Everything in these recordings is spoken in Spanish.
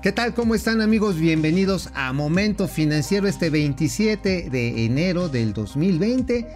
¿Qué tal? ¿Cómo están amigos? Bienvenidos a Momento Financiero este 27 de enero del 2020.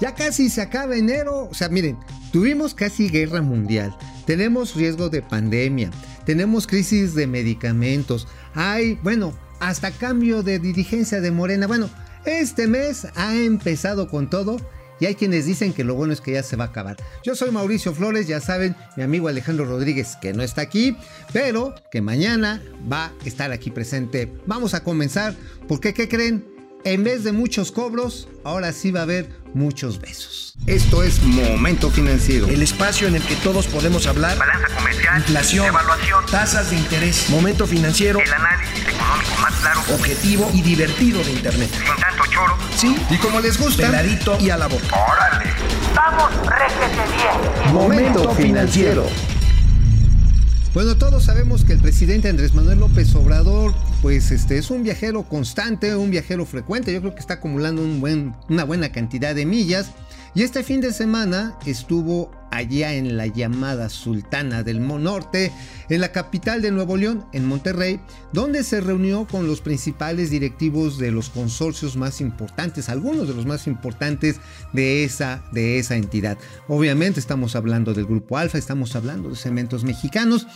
Ya casi se acaba enero. O sea, miren, tuvimos casi guerra mundial. Tenemos riesgo de pandemia. Tenemos crisis de medicamentos. Hay, bueno, hasta cambio de dirigencia de Morena. Bueno, este mes ha empezado con todo y hay quienes dicen que lo bueno es que ya se va a acabar. Yo soy Mauricio Flores, ya saben, mi amigo Alejandro Rodríguez, que no está aquí, pero que mañana va a estar aquí presente. Vamos a comenzar, porque ¿qué creen? En vez de muchos cobros, ahora sí va a haber muchos besos. Esto es Momento Financiero. El espacio en el que todos podemos hablar. Balanza comercial. Inflación. Evaluación. Tasas de interés. Momento Financiero. El análisis económico más claro. Objetivo y divertido de Internet. Sin choro. Sí. Y como les gusta. Peladito y a la boca. ¡Órale! ¡Vamos, réjete bien! Momento Financiero. Bueno, todos sabemos que el presidente Andrés Manuel López Obrador, pues este es un viajero constante, un viajero frecuente. Yo creo que está acumulando un buen, una buena cantidad de millas. Y este fin de semana estuvo allá en la llamada Sultana del Norte, en la capital de Nuevo León, en Monterrey, donde se reunió con los principales directivos de los consorcios más importantes, algunos de los más importantes de esa, de esa entidad. Obviamente estamos hablando del Grupo Alfa, estamos hablando de Cementos Mexicanos,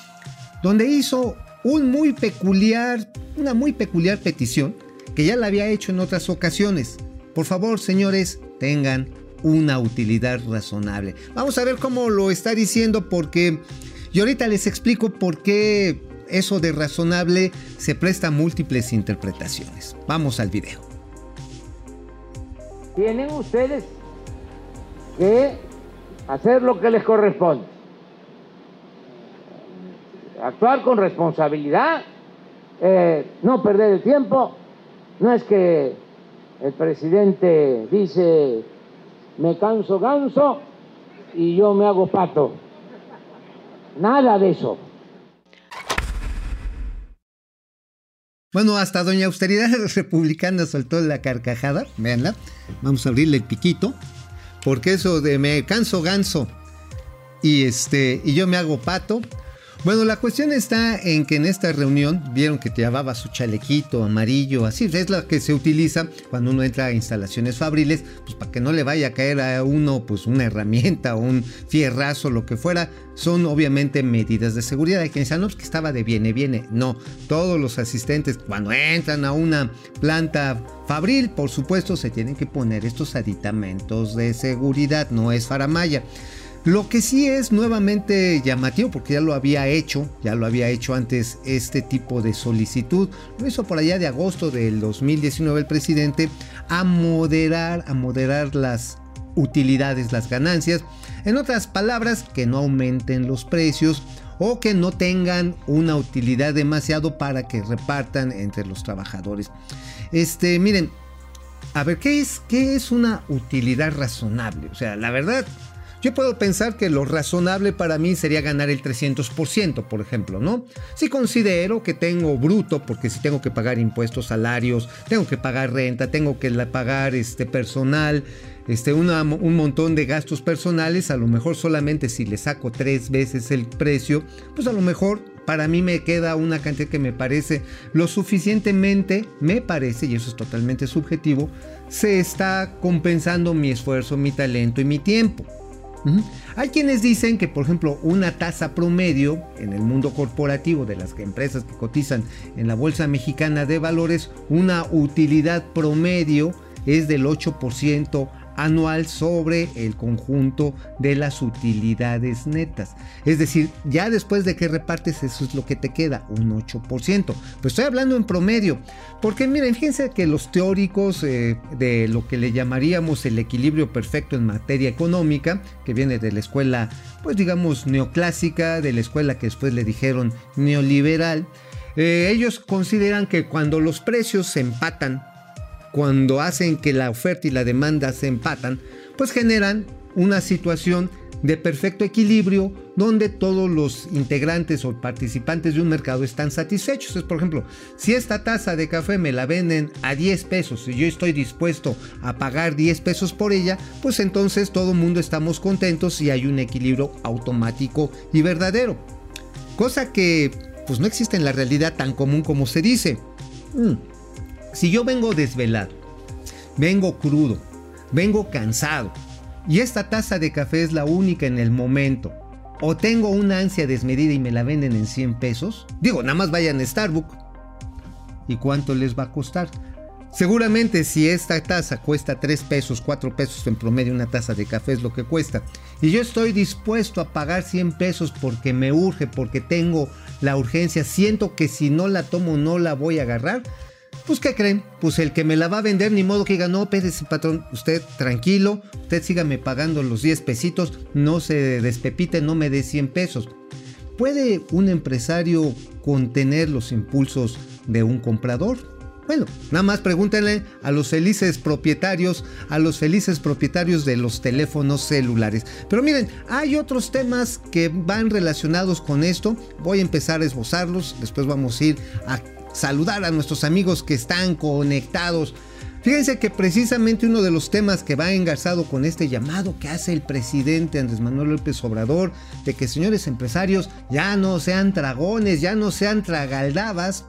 donde hizo un muy peculiar, una muy peculiar petición que ya la había hecho en otras ocasiones. Por favor, señores, tengan una utilidad razonable. Vamos a ver cómo lo está diciendo porque y ahorita les explico por qué eso de razonable se presta a múltiples interpretaciones. Vamos al video. Tienen ustedes que hacer lo que les corresponde. Actuar con responsabilidad, eh, no perder el tiempo. No es que el presidente dice me canso ganso y yo me hago pato. Nada de eso. Bueno, hasta Doña Austeridad Republicana soltó la carcajada, veanla. Vamos a abrirle el piquito, porque eso de me canso ganso y este y yo me hago pato. Bueno, la cuestión está en que en esta reunión vieron que llevaba su chalequito amarillo, así es la que se utiliza cuando uno entra a instalaciones fabriles, pues para que no le vaya a caer a uno pues una herramienta o un fierrazo, lo que fuera, son obviamente medidas de seguridad. Hay quienes dicen, no, pues que estaba de viene, viene. No, todos los asistentes cuando entran a una planta fabril, por supuesto, se tienen que poner estos aditamentos de seguridad, no es faramaya. Lo que sí es nuevamente llamativo, porque ya lo había hecho, ya lo había hecho antes este tipo de solicitud, lo hizo por allá de agosto del 2019 el presidente, a moderar, a moderar las utilidades, las ganancias. En otras palabras, que no aumenten los precios o que no tengan una utilidad demasiado para que repartan entre los trabajadores. Este, miren, a ver, ¿qué es, qué es una utilidad razonable? O sea, la verdad, yo puedo pensar que lo razonable para mí sería ganar el 300%, por ejemplo, ¿no? Si considero que tengo bruto, porque si tengo que pagar impuestos, salarios, tengo que pagar renta, tengo que pagar este personal, este, un montón de gastos personales, a lo mejor solamente si le saco tres veces el precio, pues a lo mejor para mí me queda una cantidad que me parece lo suficientemente, me parece, y eso es totalmente subjetivo, se está compensando mi esfuerzo, mi talento y mi tiempo. Hay quienes dicen que, por ejemplo, una tasa promedio en el mundo corporativo de las empresas que cotizan en la Bolsa Mexicana de Valores, una utilidad promedio es del 8% anual sobre el conjunto de las utilidades netas. Es decir, ya después de que repartes eso es lo que te queda, un 8%. Pero estoy hablando en promedio, porque miren, fíjense que los teóricos eh, de lo que le llamaríamos el equilibrio perfecto en materia económica, que viene de la escuela, pues digamos, neoclásica, de la escuela que después le dijeron neoliberal, eh, ellos consideran que cuando los precios se empatan cuando hacen que la oferta y la demanda se empatan, pues generan una situación de perfecto equilibrio donde todos los integrantes o participantes de un mercado están satisfechos. Es, por ejemplo, si esta taza de café me la venden a 10 pesos y yo estoy dispuesto a pagar 10 pesos por ella, pues entonces todo el mundo estamos contentos y hay un equilibrio automático y verdadero. Cosa que pues no existe en la realidad tan común como se dice. Mm. Si yo vengo desvelado, vengo crudo, vengo cansado, y esta taza de café es la única en el momento, o tengo una ansia desmedida y me la venden en 100 pesos, digo, nada más vayan a Starbucks. ¿Y cuánto les va a costar? Seguramente si esta taza cuesta 3 pesos, 4 pesos en promedio, una taza de café es lo que cuesta. Y yo estoy dispuesto a pagar 100 pesos porque me urge, porque tengo la urgencia, siento que si no la tomo no la voy a agarrar. Pues ¿qué creen? Pues el que me la va a vender, ni modo que diga, no, espérese patrón, usted tranquilo, usted sígame pagando los 10 pesitos, no se despepite, no me dé 100 pesos. ¿Puede un empresario contener los impulsos de un comprador? Bueno, nada más pregúntenle a los felices propietarios, a los felices propietarios de los teléfonos celulares. Pero miren, hay otros temas que van relacionados con esto. Voy a empezar a esbozarlos, después vamos a ir a saludar a nuestros amigos que están conectados. Fíjense que precisamente uno de los temas que va engarzado con este llamado que hace el presidente Andrés Manuel López Obrador, de que señores empresarios ya no sean dragones, ya no sean tragaldabas,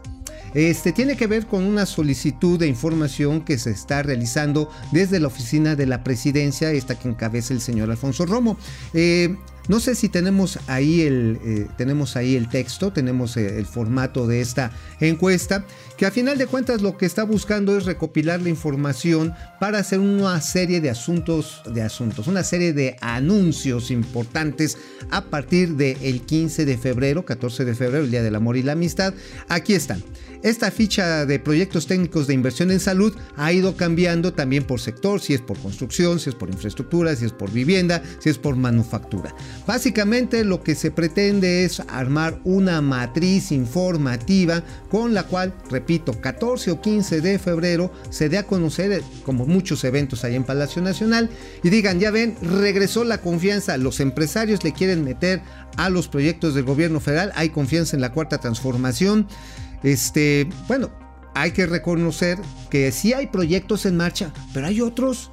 este tiene que ver con una solicitud de información que se está realizando desde la oficina de la presidencia, esta que encabeza el señor Alfonso Romo. Eh, no sé si tenemos ahí el, eh, tenemos ahí el texto, tenemos eh, el formato de esta encuesta, que a final de cuentas lo que está buscando es recopilar la información para hacer una serie de asuntos, de asuntos, una serie de anuncios importantes a partir del 15 de febrero, 14 de febrero, el Día del Amor y la Amistad. Aquí están. Esta ficha de proyectos técnicos de inversión en salud ha ido cambiando también por sector, si es por construcción, si es por infraestructura, si es por vivienda, si es por manufactura. Básicamente lo que se pretende es armar una matriz informativa con la cual, repito, 14 o 15 de febrero se dé a conocer, eh, como muchos eventos ahí en Palacio Nacional, y digan, ya ven, regresó la confianza, los empresarios le quieren meter a los proyectos del gobierno federal, hay confianza en la cuarta transformación. Este, bueno, hay que reconocer que sí hay proyectos en marcha, pero hay otros.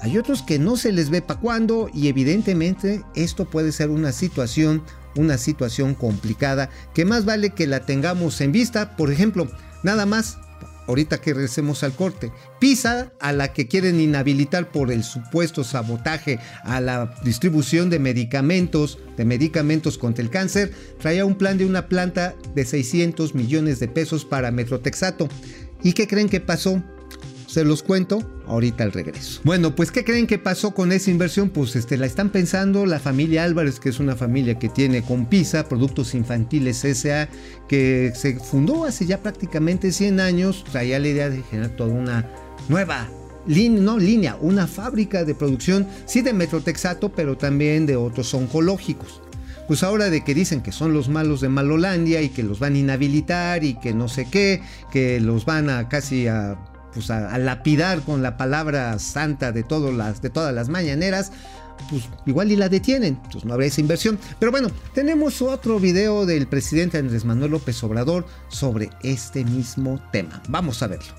Hay otros que no se les ve para cuándo y evidentemente esto puede ser una situación, una situación complicada que más vale que la tengamos en vista. Por ejemplo, nada más ahorita que regresemos al corte. PISA, a la que quieren inhabilitar por el supuesto sabotaje a la distribución de medicamentos, de medicamentos contra el cáncer, traía un plan de una planta de 600 millones de pesos para Metrotexato. ¿Y qué creen que pasó? Se los cuento ahorita al regreso. Bueno, pues ¿qué creen que pasó con esa inversión? Pues este, la están pensando la familia Álvarez, que es una familia que tiene con PISA, Productos Infantiles S.A., que se fundó hace ya prácticamente 100 años, traía la idea de generar toda una nueva línea, no línea, una fábrica de producción, sí de metrotexato, pero también de otros oncológicos pues ahora de que dicen que son los malos de Malolandia y que los van a inhabilitar y que no sé qué, que los van a casi a pues a, lapidar con la palabra santa de, las, de todas las mañaneras, pues igual y la detienen, pues no habrá esa inversión. Pero bueno, tenemos otro video del presidente Andrés Manuel López Obrador sobre este mismo tema. Vamos a verlo.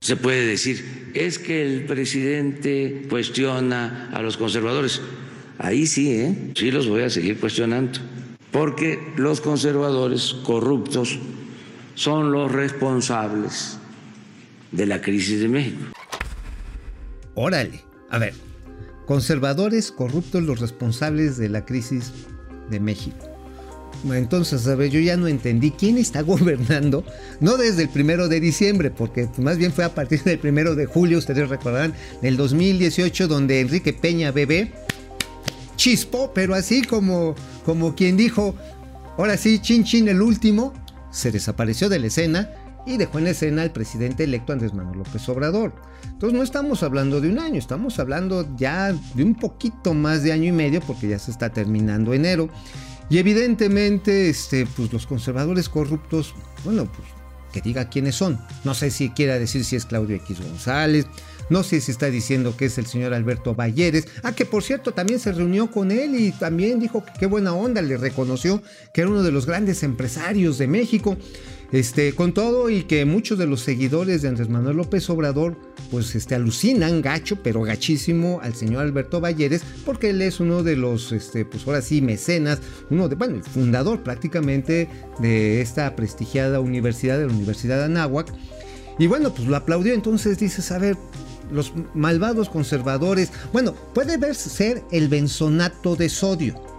Se puede decir, es que el presidente cuestiona a los conservadores. Ahí sí, ¿eh? sí los voy a seguir cuestionando. Porque los conservadores corruptos son los responsables de la crisis de México. Órale, a ver, conservadores corruptos los responsables de la crisis de México. Entonces, a ver, yo ya no entendí quién está gobernando, no desde el primero de diciembre, porque más bien fue a partir del primero de julio, ustedes recordarán, del 2018, donde Enrique Peña Bebé chispó, pero así como, como quien dijo, ahora sí, chin chin el último, se desapareció de la escena y dejó en escena al presidente electo Andrés Manuel López Obrador. Entonces no estamos hablando de un año, estamos hablando ya de un poquito más de año y medio porque ya se está terminando enero. Y evidentemente este, pues los conservadores corruptos, bueno, pues que diga quiénes son. No sé si quiera decir si es Claudio X González, no sé si está diciendo que es el señor Alberto Valleres. Ah, que por cierto también se reunió con él y también dijo que qué buena onda, le reconoció que era uno de los grandes empresarios de México. Este, con todo y que muchos de los seguidores de Andrés Manuel López Obrador, pues este, alucinan gacho, pero gachísimo al señor Alberto Valleres, porque él es uno de los, este, pues ahora sí, mecenas, uno de, bueno, el fundador prácticamente de esta prestigiada universidad, de la Universidad de Anáhuac. Y bueno, pues lo aplaudió, entonces dices, a ver, los malvados conservadores, bueno, puede verse ser el benzonato de sodio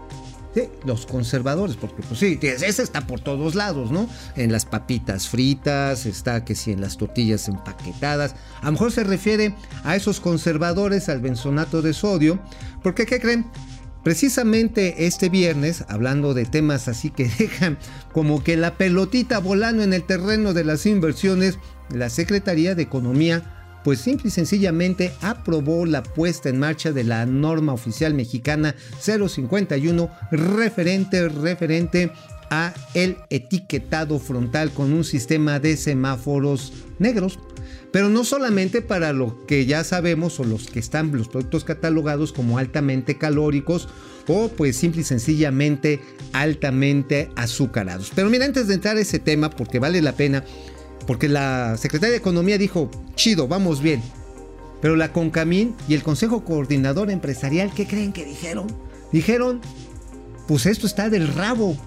Los conservadores, porque pues sí, ese está por todos lados, ¿no? En las papitas fritas, está que sí en las tortillas empaquetadas. A lo mejor se refiere a esos conservadores, al benzonato de sodio, porque ¿qué creen? Precisamente este viernes, hablando de temas así que dejan como que la pelotita volando en el terreno de las inversiones, la Secretaría de Economía pues simple y sencillamente aprobó la puesta en marcha de la norma oficial mexicana 051 referente referente a el etiquetado frontal con un sistema de semáforos negros. Pero no solamente para lo que ya sabemos o los que están los productos catalogados como altamente calóricos o pues simple y sencillamente altamente azucarados. Pero mira, antes de entrar a ese tema, porque vale la pena, porque la Secretaría de Economía dijo, chido, vamos bien. Pero la CONCAMIN y el Consejo Coordinador Empresarial, ¿qué creen que dijeron? Dijeron, pues esto está del rabo.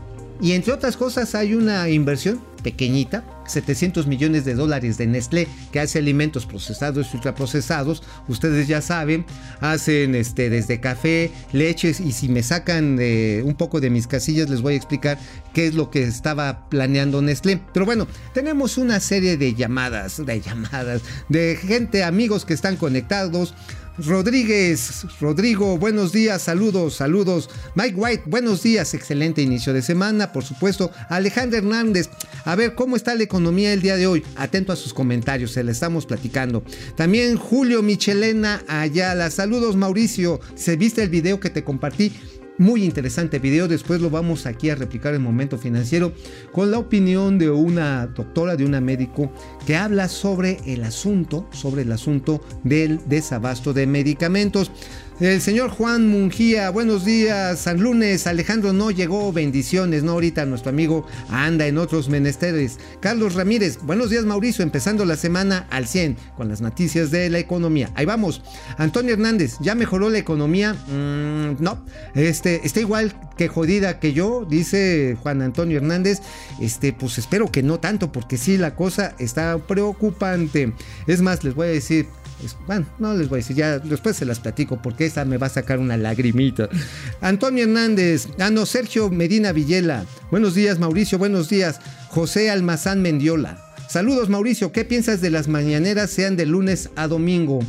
Y entre otras cosas hay una inversión pequeñita, 700 millones de dólares de Nestlé, que hace alimentos procesados y ultraprocesados. Ustedes ya saben, hacen este, desde café, leches, y si me sacan eh, un poco de mis casillas, les voy a explicar qué es lo que estaba planeando Nestlé. Pero bueno, tenemos una serie de llamadas, de llamadas, de gente, amigos que están conectados. Rodríguez, Rodrigo, buenos días, saludos, saludos. Mike White, buenos días, excelente inicio de semana, por supuesto. Alejandro Hernández, a ver cómo está economía el día de hoy. Atento a sus comentarios, se le estamos platicando. También Julio Michelena Ayala, saludos Mauricio, ¿se viste el video que te compartí? Muy interesante video, después lo vamos aquí a replicar en Momento Financiero con la opinión de una doctora, de una médico que habla sobre el asunto, sobre el asunto del desabasto de medicamentos. El señor Juan Mungía, buenos días, San Lunes, Alejandro no llegó, bendiciones, no ahorita nuestro amigo anda en otros menesteres. Carlos Ramírez, buenos días Mauricio, empezando la semana al 100 con las noticias de la economía. Ahí vamos. Antonio Hernández, ¿ya mejoró la economía? Mm, no, este, está igual que jodida que yo, dice Juan Antonio Hernández. Este, pues espero que no tanto, porque sí, la cosa está preocupante. Es más, les voy a decir, bueno, no les voy a decir, ya después se las platico porque esa me va a sacar una lagrimita. Antonio Hernández, ah no, Sergio Medina Villela, buenos días Mauricio, buenos días. José Almazán Mendiola, saludos Mauricio, ¿qué piensas de las mañaneras sean de lunes a domingo?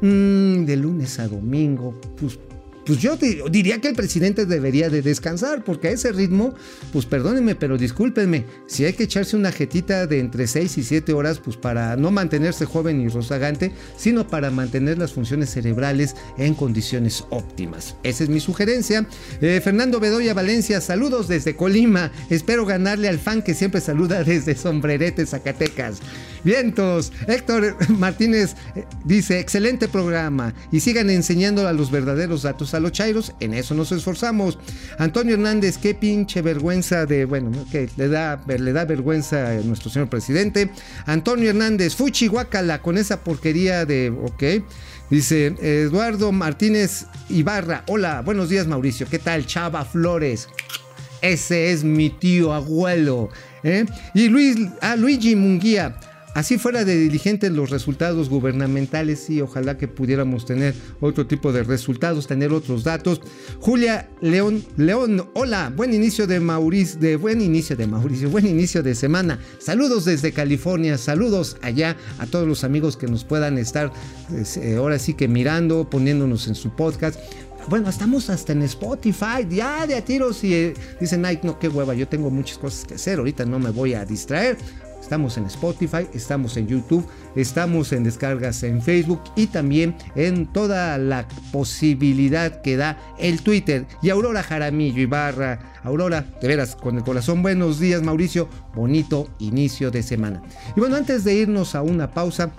Mm, de lunes a domingo, pues pues yo diría que el presidente debería de descansar, porque a ese ritmo, pues perdónenme, pero discúlpenme, si hay que echarse una jetita de entre 6 y 7 horas, pues para no mantenerse joven y rozagante, sino para mantener las funciones cerebrales en condiciones óptimas. Esa es mi sugerencia. Eh, Fernando Bedoya Valencia, saludos desde Colima. Espero ganarle al fan que siempre saluda desde Sombrerete, Zacatecas. Vientos. Héctor Martínez eh, dice, excelente programa y sigan enseñando a los verdaderos datos los chairos, en eso nos esforzamos. Antonio Hernández, qué pinche vergüenza de, bueno, que le da, le da vergüenza a nuestro señor presidente. Antonio Hernández, fuchi guacala con esa porquería de, ok. Dice Eduardo Martínez Ibarra, hola, buenos días Mauricio, ¿qué tal? Chava Flores. Ese es mi tío abuelo. ¿eh? Y Luis, ah, Luigi Munguía. Así fuera de diligentes los resultados gubernamentales y ojalá que pudiéramos tener otro tipo de resultados, tener otros datos. Julia León, León, hola, buen inicio de Mauricio, de buen inicio de Mauricio, buen inicio de semana. Saludos desde California, saludos allá a todos los amigos que nos puedan estar pues, eh, ahora sí que mirando, poniéndonos en su podcast. Bueno, estamos hasta en Spotify, ya de a tiros y eh, dicen, ay, no, qué hueva, yo tengo muchas cosas que hacer, ahorita no me voy a distraer. Estamos en Spotify, estamos en YouTube, estamos en descargas en Facebook y también en toda la posibilidad que da el Twitter. Y Aurora Jaramillo Ibarra, Aurora, de veras, con el corazón, buenos días Mauricio, bonito inicio de semana. Y bueno, antes de irnos a una pausa,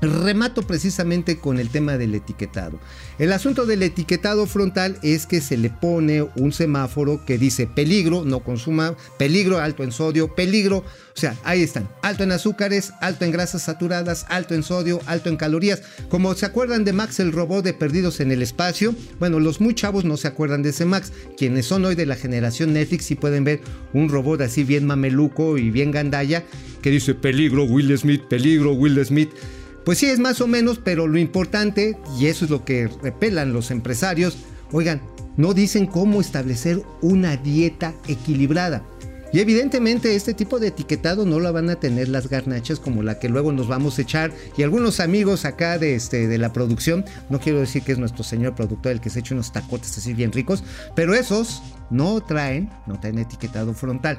Remato precisamente con el tema del etiquetado. El asunto del etiquetado frontal es que se le pone un semáforo que dice peligro, no consuma, peligro, alto en sodio, peligro. O sea, ahí están, alto en azúcares, alto en grasas saturadas, alto en sodio, alto en calorías. Como se acuerdan de Max el robot de Perdidos en el Espacio, bueno, los muy chavos no se acuerdan de ese Max. Quienes son hoy de la generación Netflix sí pueden ver un robot así bien mameluco y bien gandalla que dice peligro Will Smith, peligro Will Smith. Pues sí, es más o menos, pero lo importante, y eso es lo que repelan los empresarios, oigan, no dicen cómo establecer una dieta equilibrada. Y evidentemente este tipo de etiquetado no la van a tener las garnachas como la que luego nos vamos a echar. Y algunos amigos acá de, este, de la producción, no quiero decir que es nuestro señor productor el que se echa unos tacotes así bien ricos, pero esos no traen, no traen etiquetado frontal.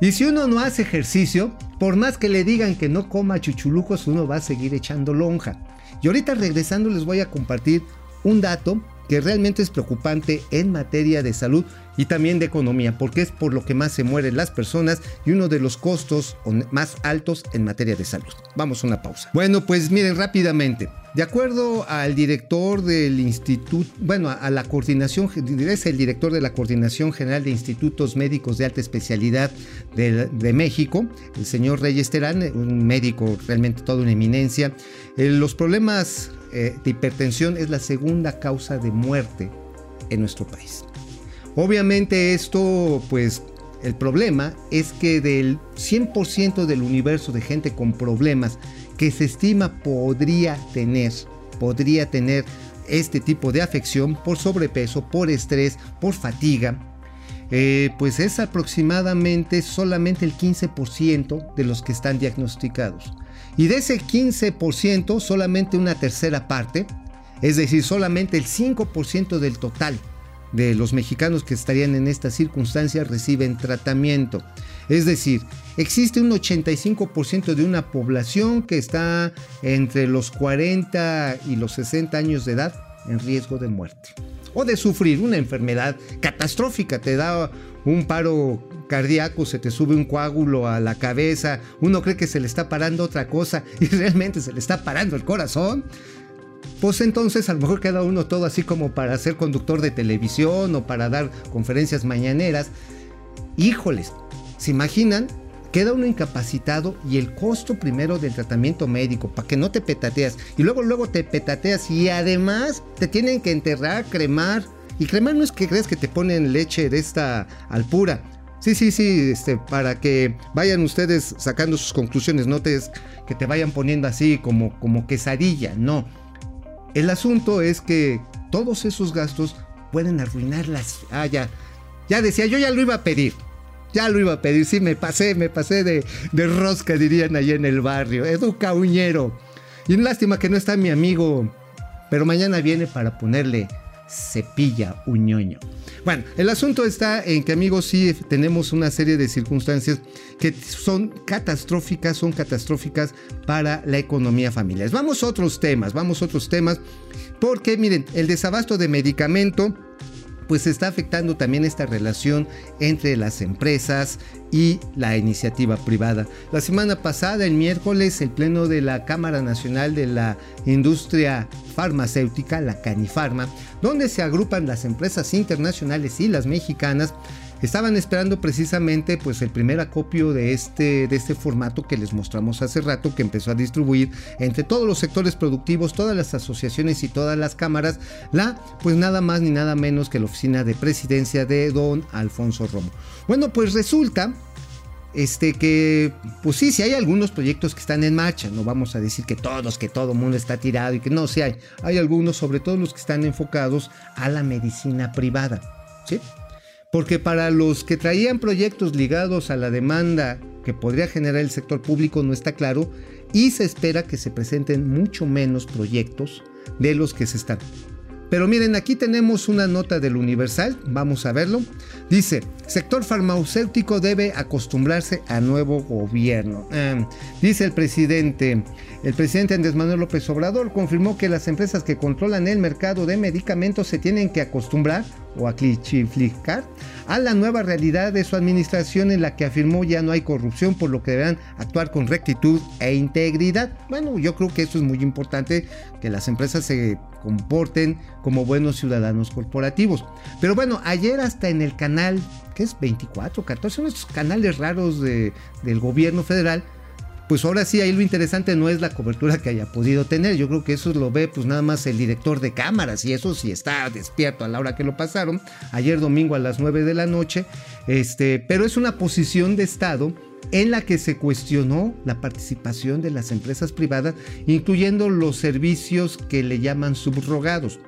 Y si uno no hace ejercicio, por más que le digan que no coma chuchulucos, uno va a seguir echando lonja. Y ahorita regresando les voy a compartir un dato que realmente es preocupante en materia de salud y también de economía, porque es por lo que más se mueren las personas y uno de los costos más altos en materia de salud. Vamos a una pausa. Bueno, pues miren rápidamente. De acuerdo al director del instituto, bueno, a la coordinación, es el director de la Coordinación General de Institutos Médicos de Alta Especialidad de, México, el señor Reyes Terán, un médico realmente toda una eminencia. Eh, los problemas eh, de hipertensión es la segunda causa de muerte en nuestro país. Obviamente esto, pues el problema es que del 100% del universo de gente con problemas que se estima podría tener, podría tener este tipo de afección por sobrepeso, por estrés, por fatiga, eh, pues es aproximadamente solamente el 15% de los que están diagnosticados. Y de ese 15%, solamente una tercera parte, es decir, solamente el 5% del total de los mexicanos que estarían en estas circunstancias reciben tratamiento. Es decir, existe un 85% de una población que está entre los 40 y los 60 años de edad en riesgo de muerte o de sufrir una enfermedad catastrófica. Te da un paro cardíaco, se te sube un coágulo a la cabeza, uno cree que se le está parando otra cosa y realmente se le está parando el corazón pues entonces a lo mejor queda uno todo así como para ser conductor de televisión o para dar conferencias mañaneras. Híjoles, ¿se imaginan? Queda uno incapacitado y el costo primero del tratamiento médico para que no te petateas y luego luego te petateas y además te tienen que enterrar, cremar y cremar no es que crees que te ponen leche de esta alpura. Sí, sí, sí, este, para que vayan ustedes sacando sus conclusiones, no te, que te vayan poniendo así como, como quesadilla, no el asunto es que todos esos gastos pueden arruinar las... Ah, ya. Ya decía, yo ya lo iba a pedir. Ya lo iba a pedir. Sí, me pasé, me pasé de, de rosca, dirían allá en el barrio. Educa Uñero. Y lástima que no está mi amigo. Pero mañana viene para ponerle cepilla uñoño. Bueno, el asunto está en que amigos sí tenemos una serie de circunstancias que son catastróficas, son catastróficas para la economía familiar. Vamos a otros temas, vamos a otros temas, porque miren, el desabasto de medicamento pues está afectando también esta relación entre las empresas y la iniciativa privada. La semana pasada, el miércoles, el Pleno de la Cámara Nacional de la Industria Farmacéutica, la Canifarma, donde se agrupan las empresas internacionales y las mexicanas, estaban esperando precisamente pues el primer acopio de este, de este formato que les mostramos hace rato que empezó a distribuir entre todos los sectores productivos, todas las asociaciones y todas las cámaras, la pues nada más ni nada menos que la oficina de presidencia de don Alfonso Romo. Bueno, pues resulta este que pues sí, sí hay algunos proyectos que están en marcha, no vamos a decir que todos, que todo mundo está tirado y que no, sí hay, hay algunos, sobre todo los que están enfocados a la medicina privada, ¿sí? Porque para los que traían proyectos ligados a la demanda que podría generar el sector público no está claro y se espera que se presenten mucho menos proyectos de los que se están Pero miren, aquí tenemos una nota del Universal, vamos a verlo. Dice, sector farmacéutico debe acostumbrarse a nuevo gobierno. Eh, dice el presidente, el presidente Andrés Manuel López Obrador confirmó que las empresas que controlan el mercado de medicamentos se tienen que acostumbrar o a clichificar a la nueva realidad de su administración en la que afirmó ya no hay corrupción, por lo que deberán actuar con rectitud e integridad. Bueno, yo creo que eso es muy importante, que las empresas se comporten como buenos ciudadanos corporativos. Pero bueno, ayer hasta en el canal, que es 24, 14, son estos canales raros de, del gobierno federal, pues ahora sí, ahí lo interesante no es la cobertura que haya podido tener. Yo creo que eso lo ve pues nada más el director de cámaras y eso sí está despierto a la hora que lo pasaron, ayer domingo a las 9 de la noche. Este, pero es una posición de Estado en la que se cuestionó la participación de las empresas privadas, incluyendo los servicios que le llaman subrogados.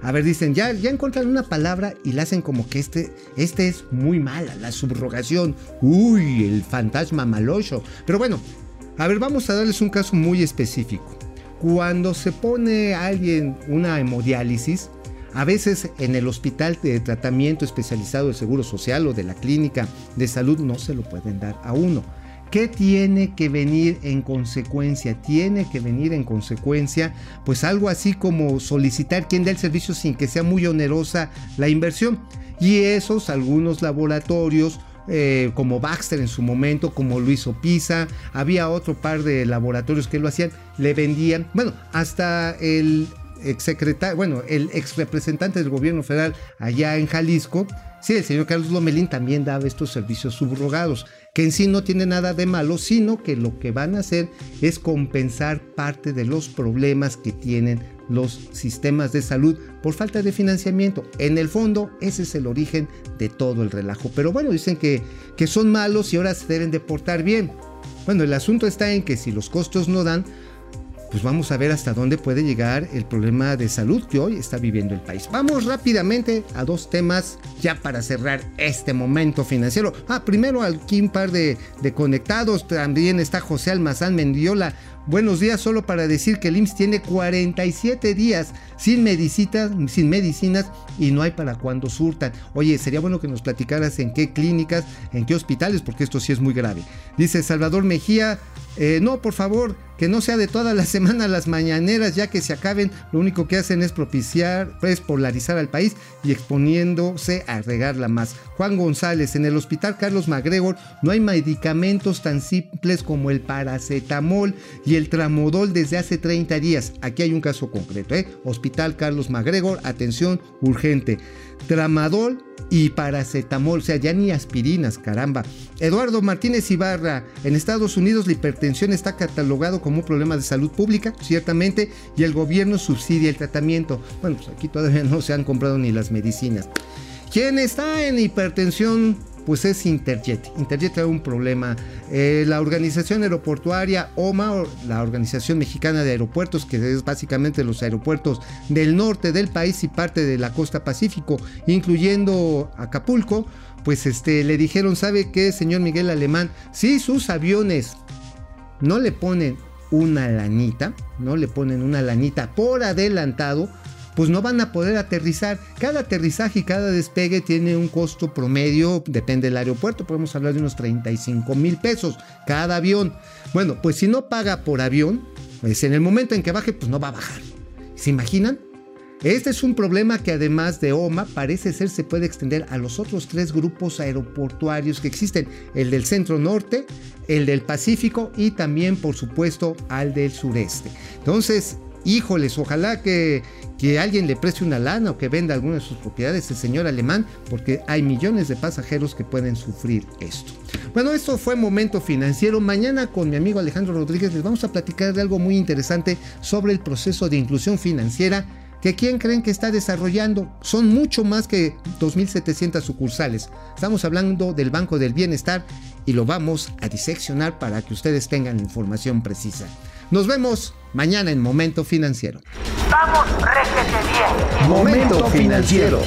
A ver, dicen, ya, ya encuentran una palabra y la hacen como que este, este es muy mala, la subrogación. Uy, el fantasma maloso. Pero bueno, a ver, vamos a darles un caso muy específico. Cuando se pone a alguien una hemodiálisis, a veces en el hospital de tratamiento especializado del Seguro Social o de la clínica de salud no se lo pueden dar a uno. ¿Qué tiene que venir en consecuencia? Tiene que venir en consecuencia, pues algo así como solicitar quien dé el servicio sin que sea muy onerosa la inversión. Y esos algunos laboratorios eh, como Baxter en su momento, como Luis Opisa, había otro par de laboratorios que lo hacían, le vendían, bueno, hasta el ex secretario, bueno, el ex representante del gobierno federal allá en Jalisco, sí, el señor Carlos Lomelín también daba estos servicios subrogados, que en sí no tiene nada de malo, sino que lo que van a hacer es compensar parte de los problemas que tienen los sistemas de salud por falta de financiamiento. En el fondo, ese es el origen de todo el relajo. Pero bueno, dicen que, que son malos y ahora se deben de portar bien. Bueno, el asunto está en que si los costos no dan, pues vamos a ver hasta dónde puede llegar el problema de salud que hoy está viviendo el país. Vamos rápidamente a dos temas ya para cerrar este momento financiero. Ah, primero aquí un par de, conectados. También está José Almazán Mendiola. Buenos días, solo para decir que el IMSS tiene 47 días sin medicinas, sin medicinas y no hay para cuando surtan. Oye, sería bueno que nos platicaras en qué clínicas, en qué hospitales, porque esto sí es muy grave. Dice Salvador Mejía, eh, no, por favor, que no sea de toda la semana las mañaneras, ya que se acaben, lo único que hacen es propiciar, pues polarizar al país y exponiéndose a regarla más. Juan González, en el hospital Carlos MacGregor no hay medicamentos tan simples como el paracetamol y el tramodol desde hace 30 días. Aquí hay un caso concreto, ¿eh? Hospital Carlos MacGregor, atención urgente. Tramadol y paracetamol, o sea, ya ni aspirinas, caramba. Eduardo Martínez Ibarra, en Estados Unidos la hipertensión está catalogado como un problema de salud pública, ciertamente, y el gobierno subsidia el tratamiento. Bueno, pues aquí todavía no se han comprado ni las medicinas. ¿Quién está en hipertensión pues es Interjet. Interjet tiene un problema. Eh, la organización aeroportuaria OMA, la Organización Mexicana de Aeropuertos, que es básicamente los aeropuertos del norte del país y parte de la costa pacífico, incluyendo Acapulco, pues este, le dijeron, ¿sabe qué, señor Miguel Alemán? Si sus aviones no le ponen una lanita, no le ponen una lanita por adelantado, pues no van a poder aterrizar. Cada aterrizaje y cada despegue tiene un costo promedio, depende del aeropuerto, podemos hablar de unos 35 mil pesos cada avión. Bueno, pues si no paga por avión, pues en el momento en que baje, pues no va a bajar. ¿Se imaginan? Este es un problema que además de OMA parece ser se puede extender a los otros tres grupos aeroportuarios que existen, el del centro norte, el del Pacífico y también por supuesto al del sureste. Entonces, híjoles, ojalá que, que alguien le preste una lana o que venda alguna de sus propiedades, el señor alemán, porque hay millones de pasajeros que pueden sufrir esto. Bueno, esto fue Momento Financiero. Mañana con mi amigo Alejandro Rodríguez les vamos a platicar de algo muy interesante sobre el proceso de inclusión financiera que quién creen que está desarrollando. Son mucho más que 2.700 sucursales. Estamos hablando del Banco del Bienestar y lo vamos a diseccionar para que ustedes tengan información precisa. Nos vemos mañana en Momento Financiero. Vamos, réjete bien. Momento financiero.